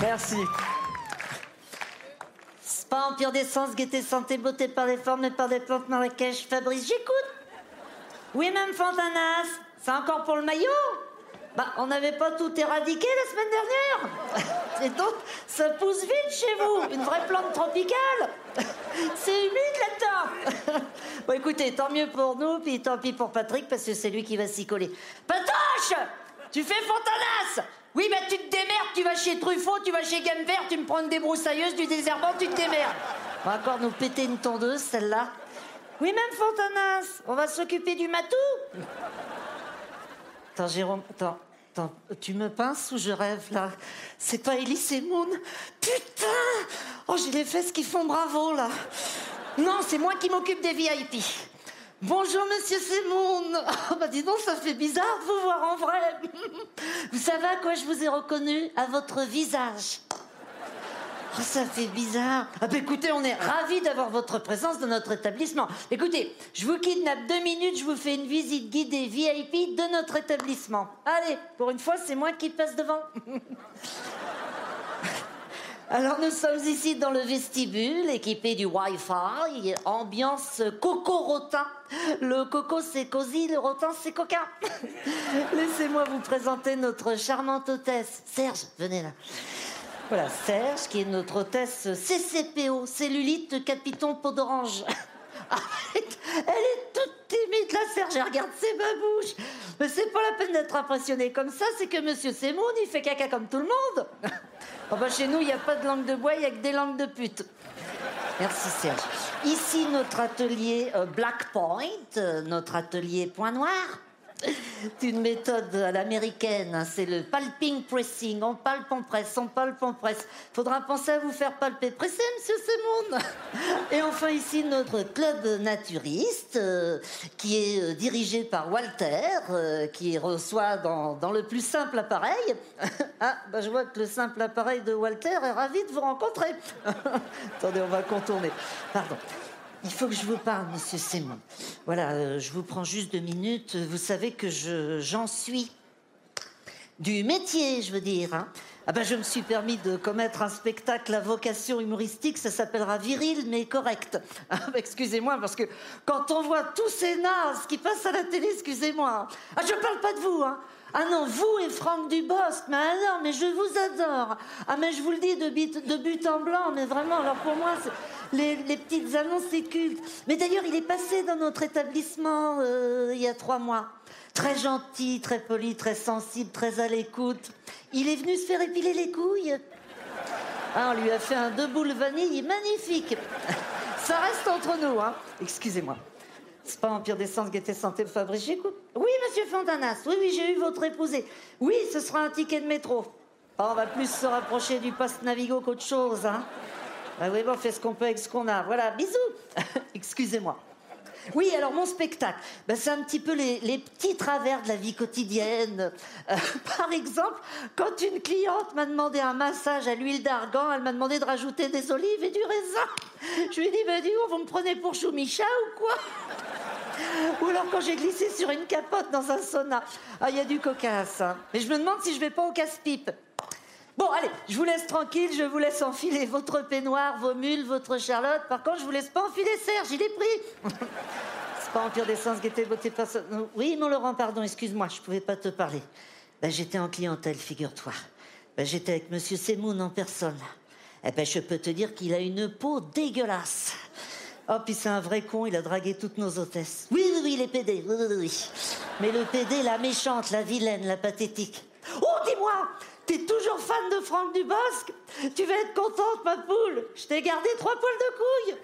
Merci. Spa, empire d'essence, gaieté, santé, beauté par les formes et par des plantes Marrakech, Fabrice, j'écoute. Oui, même Fontanas, c'est encore pour le maillot. Bah, on n'avait pas tout éradiqué la semaine dernière. Et donc, ça pousse vite chez vous, une vraie plante tropicale. C'est humide là-dedans Bon, écoutez, tant mieux pour nous, puis tant pis pour Patrick, parce que c'est lui qui va s'y coller. Patoche! Tu fais Fontanas Oui, bah tu te tu vas chez Truffaut, tu vas chez Gamme tu me prends une débroussailleuse, du désherbant, tu te démerdes. On va encore nous péter une tondeuse, celle-là. Oui, même Fontanas, on va s'occuper du matou Attends, Jérôme, attends, attends, tu me pinces ou je rêve là? C'est pas Elise et Moon Putain Oh, j'ai les fesses qui font bravo là Non, c'est moi qui m'occupe des VIP. Bonjour, monsieur Semoun. Oh, bah dis donc, ça fait bizarre de vous voir en vrai. Vous savez à quoi je vous ai reconnu? À votre visage. Oh, ça fait bizarre. Ah bah écoutez, on est ravis d'avoir votre présence dans notre établissement. Écoutez, je vous kidnappe deux minutes, je vous fais une visite guidée VIP de notre établissement. Allez, pour une fois, c'est moi qui passe devant. Alors nous sommes ici dans le vestibule, équipé du Wi-Fi, ambiance coco-rotin. Le coco c'est cosy, le rotin c'est coquin. Laissez-moi vous présenter notre charmante hôtesse. Serge, venez là. Voilà, Serge, qui est notre hôtesse CCPO, cellulite capiton peau d'orange. Elle est toute timide, la Serge, regarde ses babouches. Mais c'est pas la peine d'être impressionné comme ça, c'est que Monsieur Semoun, il fait caca comme tout le monde. Oh bah chez nous, il n'y a pas de langue de bois, il n'y a que des langues de pute. Merci Serge. Ici notre atelier euh, Black Point, euh, notre atelier Point Noir. Une méthode à l'américaine, hein, c'est le palping pressing. On palpe, on presse, on palpe, on presse. Faudra penser à vous faire palper. Pressez, monsieur Semoun Et enfin ici notre club naturiste, euh, qui est euh, dirigé par Walter, euh, qui reçoit dans, dans le plus simple appareil. ah, bah, je vois que le simple appareil de Walter est ravi de vous rencontrer. Attendez, on va contourner. Pardon. Il faut que je vous parle, monsieur Simon. Voilà, euh, je vous prends juste deux minutes. Vous savez que je, j'en suis du métier, je veux dire. hein. Ah ben, je me suis permis de commettre un spectacle à vocation humoristique. Ça s'appellera Viril, mais correct. Ah, excusez-moi, parce que quand on voit tous ces nazes qui passent à la télé, excusez-moi. Ah, je parle pas de vous, hein. Ah non, vous et Franck Dubosc, mais alors, mais je vous adore. Ah, mais je vous le dis de, but- en blanc, mais vraiment, alors pour moi, les, les petites annonces, c'est culte. Mais d'ailleurs, il est passé dans notre établissement euh, il y a trois mois. Très gentil, très poli, très sensible, très à l'écoute. Il est venu se faire épiler les couilles. Ah, on lui a fait un deux boules vanille magnifique. Ça reste entre nous, hein. Excusez-moi. C'est pas Empire d'essence, gaieté, santé, j'écoute. Oui, monsieur Fontanas, oui, oui, j'ai eu votre épousé. Oui, ce sera un ticket de métro. On va plus se rapprocher du poste Navigo qu'autre chose, hein. Ah oui, bon, on fait ce qu'on peut avec ce qu'on a. Voilà, bisous. Excusez-moi. Oui, alors mon spectacle, ben, c'est un petit peu les, petits travers de la vie quotidienne. Euh, par exemple, quand une cliente m'a demandé un massage à l'huile d'argan, elle m'a demandé de rajouter des olives et du raisin. Je lui ai dit, ben, dis vous me prenez pour Choumicha ou quoi? Ou alors quand j'ai glissé sur une capote dans un sauna. Ah, il y a du cocasse. hein. Mais je me demande si je vais pas au casse-pipe. Bon, allez, je vous laisse tranquille, je vous laisse enfiler votre peignoir, vos mules, votre Charlotte. Par contre, je vous laisse pas enfiler Serge, il est pris. Pas Empire d'essence, gaieté, beauté, personne. Oui, mon Laurent, pardon, excuse-moi, je pouvais pas te parler. Ben, j'étais en clientèle, figure-toi. Ben, j'étais avec Monsieur Semoun en personne. Eh ben, je peux te dire qu'il a une peau dégueulasse. Oh, puis c'est un vrai con, il a dragué toutes nos hôtesses. Oui, oui, oui, les PD, oui, oui, oui. Mais le PD, la méchante, la vilaine, la pathétique. Oh, dis-moi, t'es toujours fan de Franck Dubosc? Tu vas être contente, ma poule. Je t'ai gardé trois poils de couilles.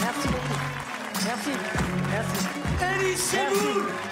Merci beaucoup. Merci. Merci. Elie Semoun